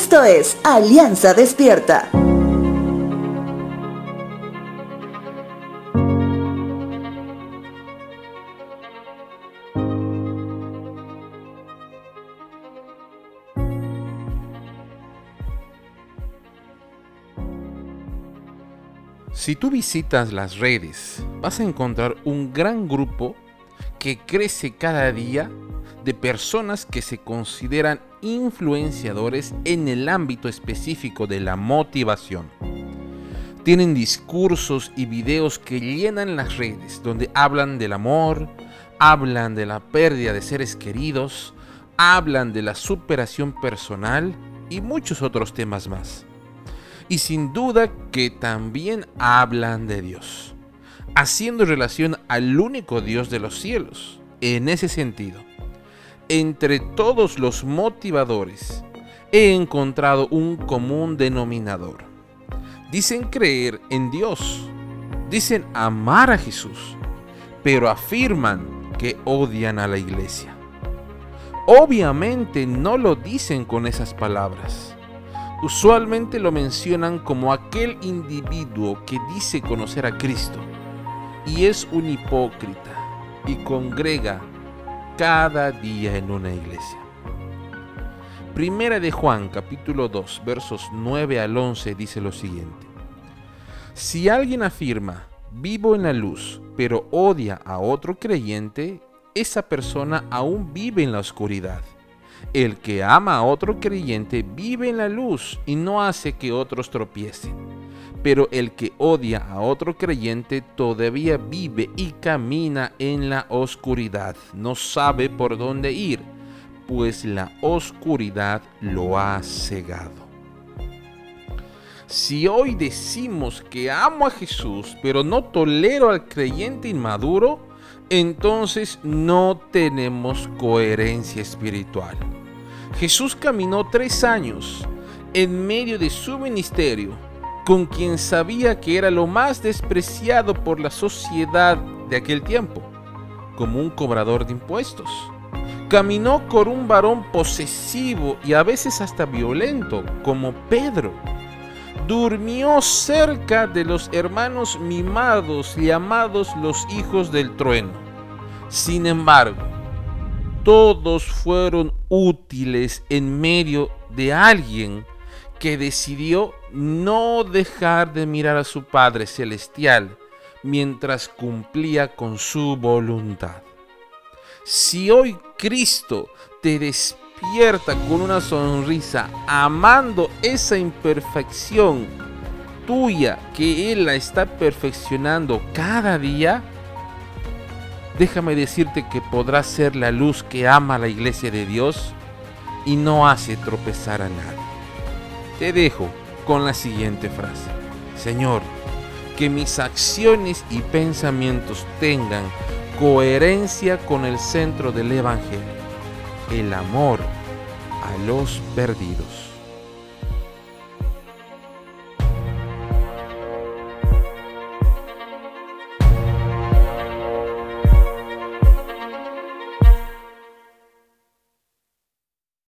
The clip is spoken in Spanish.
Esto es Alianza Despierta. Si tú visitas las redes, vas a encontrar un gran grupo que crece cada día de personas que se consideran influenciadores en el ámbito específico de la motivación. Tienen discursos y videos que llenan las redes donde hablan del amor, hablan de la pérdida de seres queridos, hablan de la superación personal y muchos otros temas más y sin duda que también hablan de Dios, haciendo relación al único Dios de los cielos. En ese sentido, entre todos los motivadores he encontrado un común denominador. Dicen creer en Dios, dicen amar a Jesús, pero afirman que odian a la iglesia. Obviamente no lo dicen con esas palabras usualmente lo mencionan como aquel individuo que dice conocer a Cristo y es un hipócrita y congrega cada día en una iglesia. Primera de Juan capítulo 2 versos 9 al 11 dice lo siguiente. Si alguien afirma, vivo en la luz, pero odia a otro creyente, esa persona aún vive en la oscuridad el que ama a otro creyente vive en la luz y no hace que otros tropiecen. Pero el que odia a otro creyente todavía vive y camina en la oscuridad. No sabe por dónde ir, pues la oscuridad lo ha cegado. Si hoy decimos que amo a Jesús, pero no tolero al creyente inmaduro, entonces no tenemos coherencia espiritual. Jesús caminó tres años en medio de su ministerio con quien sabía que era lo más despreciado por la sociedad de aquel tiempo, como un cobrador de impuestos. Caminó con un varón posesivo y a veces hasta violento, como Pedro. Durmió cerca de los hermanos mimados llamados los hijos del trueno. Sin embargo, todos fueron útiles en medio de alguien que decidió no dejar de mirar a su Padre Celestial mientras cumplía con su voluntad. Si hoy Cristo te despierta con una sonrisa, amando esa imperfección tuya que Él la está perfeccionando cada día, déjame decirte que podrás ser la luz que ama la iglesia de Dios y no hace tropezar a nadie. Te dejo con la siguiente frase. Señor, que mis acciones y pensamientos tengan coherencia con el centro del Evangelio, el amor a los perdidos.